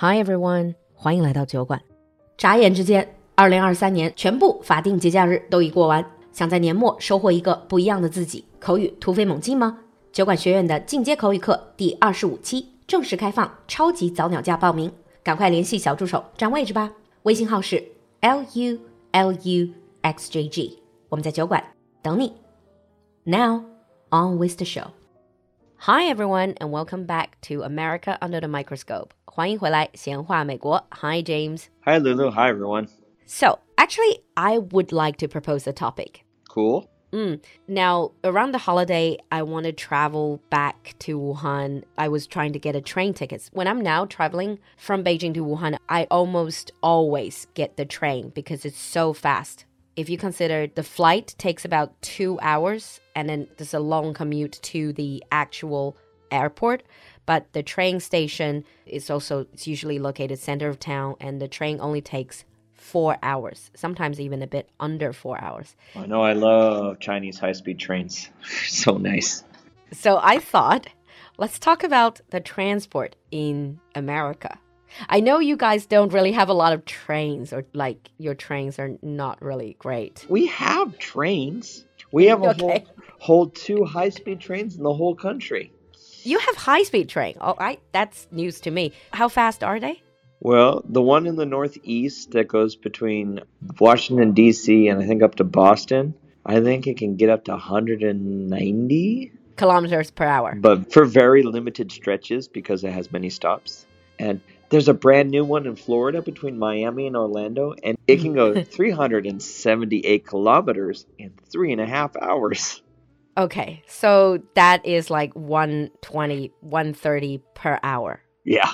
Hi everyone，欢迎来到酒馆。眨眼之间，二零二三年全部法定节假日都已过完。想在年末收获一个不一样的自己，口语突飞猛进吗？酒馆学院的进阶口语课第二十五期正式开放，超级早鸟价报名，赶快联系小助手占位置吧。微信号是 l u l u x j g，我们在酒馆等你。Now on with the show. Hi everyone and welcome back to America Under the Microscope. 欢迎回来，闲话美国。Hi James. Hi Lulu. Hi everyone. So actually, I would like to propose a topic. Cool. Mm. Now, around the holiday, I want to travel back to Wuhan. I was trying to get a train tickets. When I'm now traveling from Beijing to Wuhan, I almost always get the train because it's so fast. If you consider the flight takes about two hours and then there's a long commute to the actual airport, but the train station is also it's usually located center of town and the train only takes four hours, sometimes even a bit under four hours. I know I love Chinese high speed trains. so nice. So I thought, let's talk about the transport in America. I know you guys don't really have a lot of trains, or like your trains are not really great. We have trains. We have a Okay. whole, whole two high speed trains in the whole country. You have high speed train. Oh, I that's news to me. How fast are they? Well, the one in the northeast that goes between Washington, D.C., and I think up to Boston, I think it can get up to 190, Kilometers per hour. but for very limited stretches because it has many stops. And there's a brand new one in Florida between Miami and Orlando, and it can go 378 kilometers in three and a half hours. Okay, so that is like 120, 130 per hour. Yeah,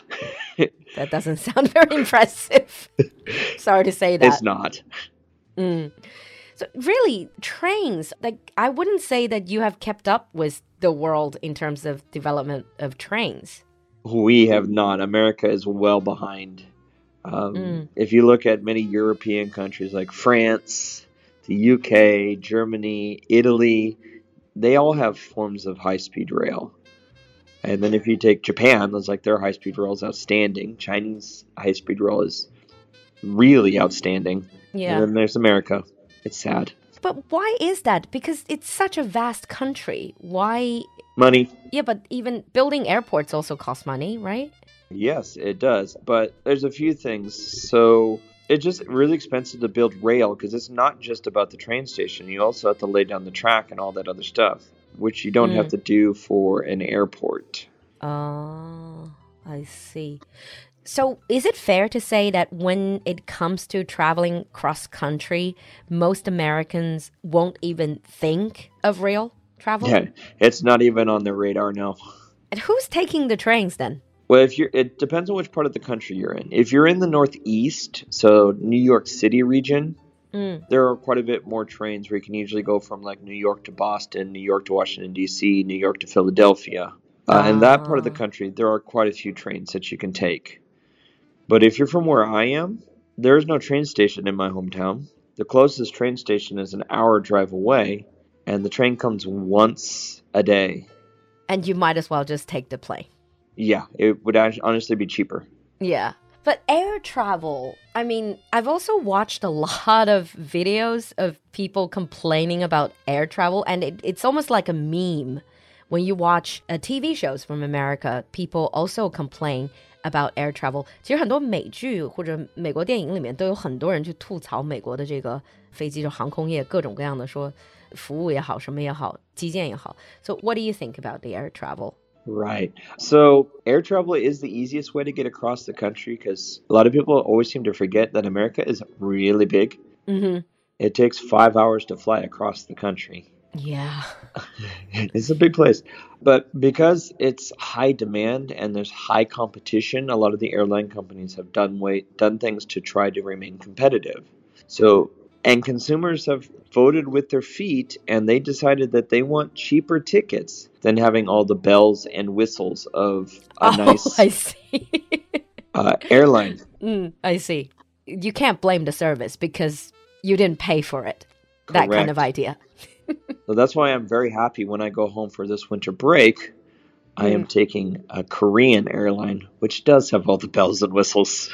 That doesn't sound very impressive. Sorry to say that. it's not. Mm. So really, trains, like I wouldn't say that you have kept up with the world in terms of development of trains. We have not. America is well behind. Um, Mm. If you look at many European countries like France, the UK, Germany, Italy, they all have forms of high speed rail. And then if you take Japan, it's like their high speed rail is outstanding. Chinese high speed rail is really outstanding. Yeah. And then there's America. It's sad. But why is that? Because it's such a vast country. Why? Money, Yeah, but even building airports also costs money, right? Yes, it does. But there's a few things. So it's just really expensive to build rail because it's not just about the train station. You also have to lay down the track and all that other stuff, which you don't have mm. to do for an airport. Oh, I see. So, is it fair to say that when it comes to traveling cross country, most Americans won't even think of rail travel? Yeah, it's not even on their radar now. And who's taking the trains then? Well, if you're, it depends on which part of the country you're in. If you're in the Northeast, so New York City region, Mm. there are quite a bit more trains where you can usually go from like New York to Boston, New York to Washington D.C., New York to Philadelphia. Uh, in that part of the Ah. country, there are quite a few trains that you can take. But if you're from where I am, there is no train station in my hometown. The closest train station is an hour drive away, and the train comes once a day. And you might as well just take the plane. Yeah, it would honestly be cheaper. Yeah. But air travel, I mean, I've also watched a lot of videos of people complaining about air travel, and it, it's almost like a meme. When you watch uh, TV shows from America, people also complain about air travel. 其实很多美剧或者美国电影里面都有很多人去吐槽美国的这个飞机，就航空业各种各样的说服务也好，什么也好，基建也好。So what do you think about the air travel? Right. So, air travel is the easiest way to get across the country because a lot of people always seem to forget that America is really big. Mm-hmm. It takes five hours to fly across the country. Yeah. it's a big place. But because it's high demand and there's high competition, a lot of the airline companies have done way, done things to try to remain competitive. So, and consumers have voted with their feet and they decided that they want cheaper tickets than having all the bells and whistles of a oh, nice I see. uh, airline. Mm, I see. You can't blame the service because you didn't pay for it. That kind of idea. So that's why I'm very happy when I go home for this winter break I am mm. taking a Korean airline, which does have all the bells and whistles.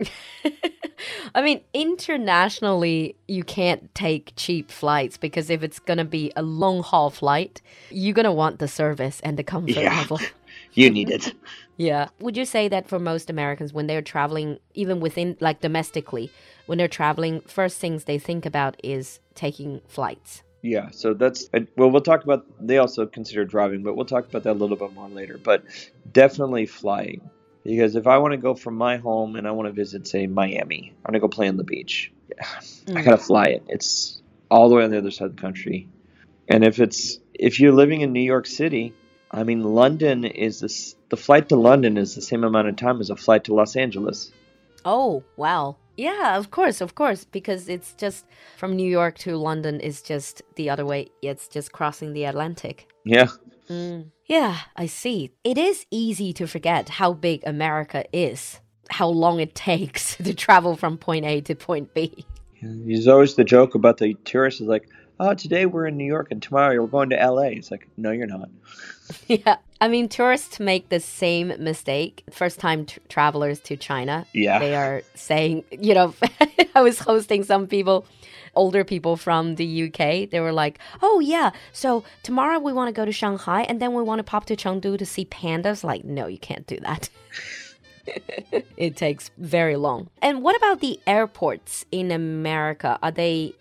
I mean, internationally, you can't take cheap flights because if it's going to be a long haul flight, you're going to want the service and the comfort Yeah. level. You need it. Yeah. Would you say that for most Americans, when they're traveling, even within, like domestically, when they're traveling, first things they think about is taking flights? Yeah, so that's well, we'll talk about. They also consider driving, but we'll talk about that a little bit more later. But definitely flying, because if I want to go from my home and I want to visit, say, Miami, I want to go play on the beach, I gotta mm. fly it. It's all the way on the other side of the country, and if it's if you're living in New York City, I mean, London is this. The flight to London is the same amount of time as a flight to Los Angeles. Oh, wow. Yeah, of course, of course, because it's just from New York to London is just the other way. It's just crossing the Atlantic. Yeah, mm. Yeah, I see. It is easy to forget how big America is, how long it takes to travel from point A to point B. There's always the joke about the tourists is like, oh, today we're in New York and tomorrow we're going to LA. It's like, no, you're not. yeah. I mean, tourists make the same mistake. First time tr travelers to China, Yeah. they are saying, you know, I was hosting some people, older people from the UK. They were like, oh, yeah, so tomorrow we want to go to Shanghai and then we want to pop to Chengdu to see pandas. Like, no, you can't do that. it takes very long. And what about the airports in America? Are they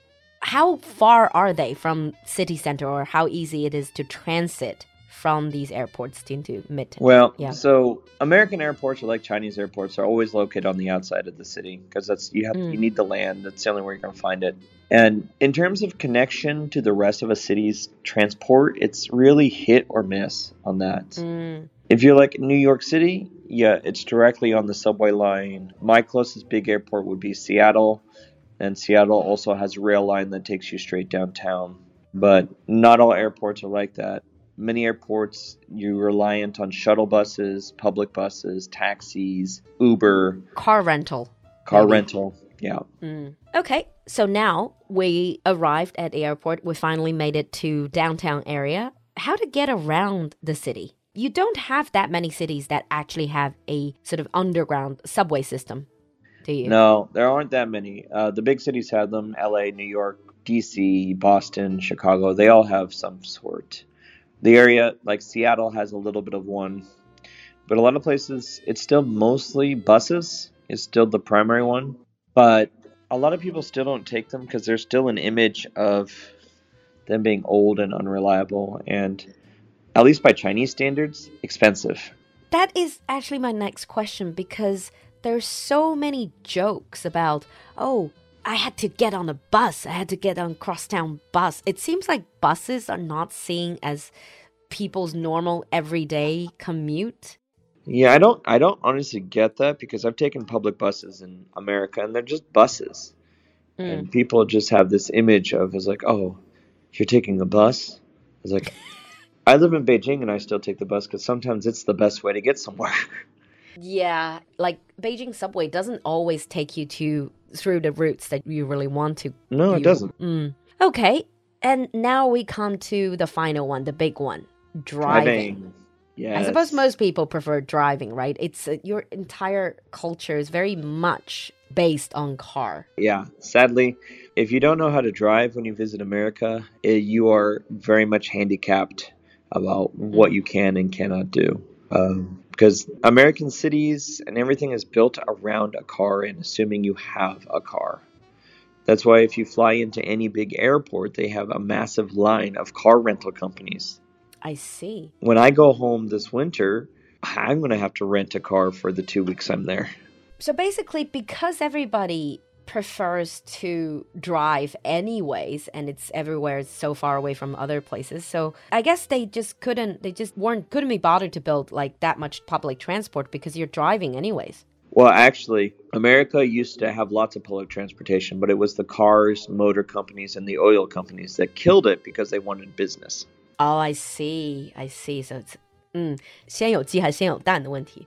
how far are they from city center or how easy it is to transit from these airports into mid Well, Yeah. so American airports are like Chinese airports are always located on the outside of the city because that's you have you need the land. That's the only way you're going to find it. And in terms of connection to the rest of a city's transport, it's really hit or miss on that. Mm, If you're like New York City, yeah, it's directly on the subway line. My closest big airport would be Seattle, and Seattle also has a rail line that takes you straight downtown. But not all airports are like that. Many airports, you're reliant on shuttle buses, public buses, taxis, Uber, car rental car Maybe. rental. Yeah. Mm. Okay, so now we arrived at the airport. We finally made it to downtown area. How to get around the city? You don't have that many cities that actually have a sort of underground subway system, do you? No, there aren't that many. Uh, the big cities have them LA, New York, DC, Boston, Chicago. They all have some sort. The area, like Seattle, has a little bit of one. But a lot of places, it's still mostly buses, is still the primary one. But a lot of people still don't take them because there's still an image of them being old and unreliable and, at least by Chinese standards, expensive. That is actually my next question because there's so many jokes about, oh, I had to get on a bus. I had to get on crosstown bus. It seems like buses are not seen as people's normal everyday commute. Yeah, I don't I don't honestly get that because I've taken public buses in America and they're just buses. And hmm. people just have this image of as like, "Oh, you're taking a bus?" It's like I live in Beijing and I still take the bus cuz sometimes it's the best way to get somewhere. Yeah, like Beijing subway doesn't always take you to through the routes that you really want to. no, it doesn't. Mm. Okay, and now we come to the final one, the big one, driving. Yeah. I suppose most people prefer driving, right? It's uh, your entire culture is very much based on car. Yeah, sadly, if you don't know how to drive when you visit America, eh, you are very much handicapped about what you can and cannot do. Um, because American cities and everything is built around a car and assuming you have a car. That's why if you fly into any big airport, they have a massive line of car rental companies. I see. When I go home this winter, I'm going to have to rent a car for the two weeks I'm there. So basically, because everybody prefers to drive anyways and it's everywhere it's so far away from other places so i guess they just couldn't they just weren't couldn't be bothered to build like that much public transport because you're driving anyways Well, actually, America used to have lots of public transportation, but it was the cars, motor companies, and the oil companies that killed it because they wanted business. oh i see i see so it's 嗯，先有鸡还是先有蛋的问题。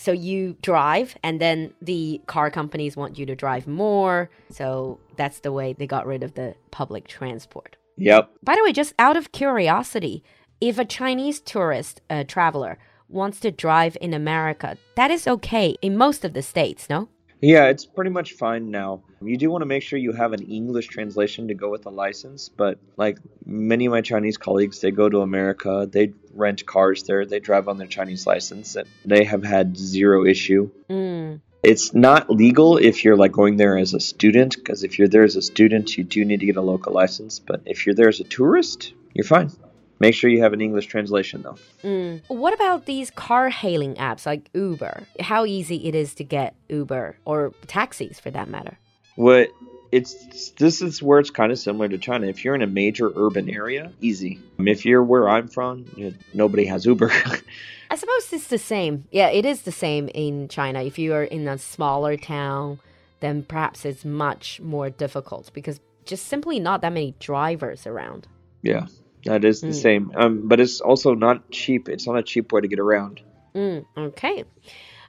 So you drive, and then the car companies want you to drive more. So that's the way they got rid of the public transport. Yep. By the way, just out of curiosity, if a Chinese tourist, a traveler, wants to drive in America, that is okay in most of the states, no? Yeah, it's pretty much fine now. You do want to make sure you have an English translation to go with the license, but like many of my Chinese colleagues, they go to America, they rent cars there, they drive on their Chinese license, and they have had zero issue. Mm. It's not legal if you're like going there as a student, because if you're there as a student, you do need to get a local license. But if you're there as a tourist, you're fine. Make sure you have an English translation though. Mm. What about these car hailing apps like Uber? How easy it is to get Uber or taxis for that matter? What it's this is where it's kind of similar to China. If you're in a major urban area, easy. If you're where I'm from, you nobody has Uber. I suppose it's the same. Yeah, it is the same in China. If you are in a smaller town, then perhaps it's much more difficult because just simply not that many drivers around. yeah, that is the Mm. same. Um, but it's also not cheap. It's not a cheap way to get around. Mm, okay.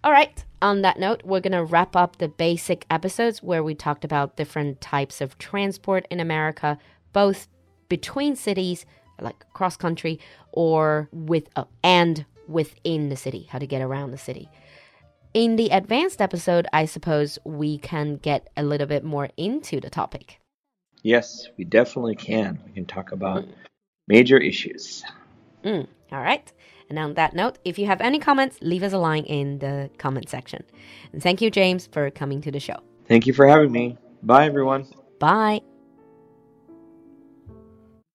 All right. On that note, we're going to wrap up the basic episodes where we talked about different types of transport in America, both between cities, like cross country, or with uh, and within the city, how to get around the city. In the advanced episode, I suppose we can get a little bit more into the topic. Yes, we definitely can. We can talk about major issues. Mm, all right. And on that note, if you have any comments, leave us a line in the comment section. And thank you, James, for coming to the show. Thank you for having me. Bye, everyone. Bye.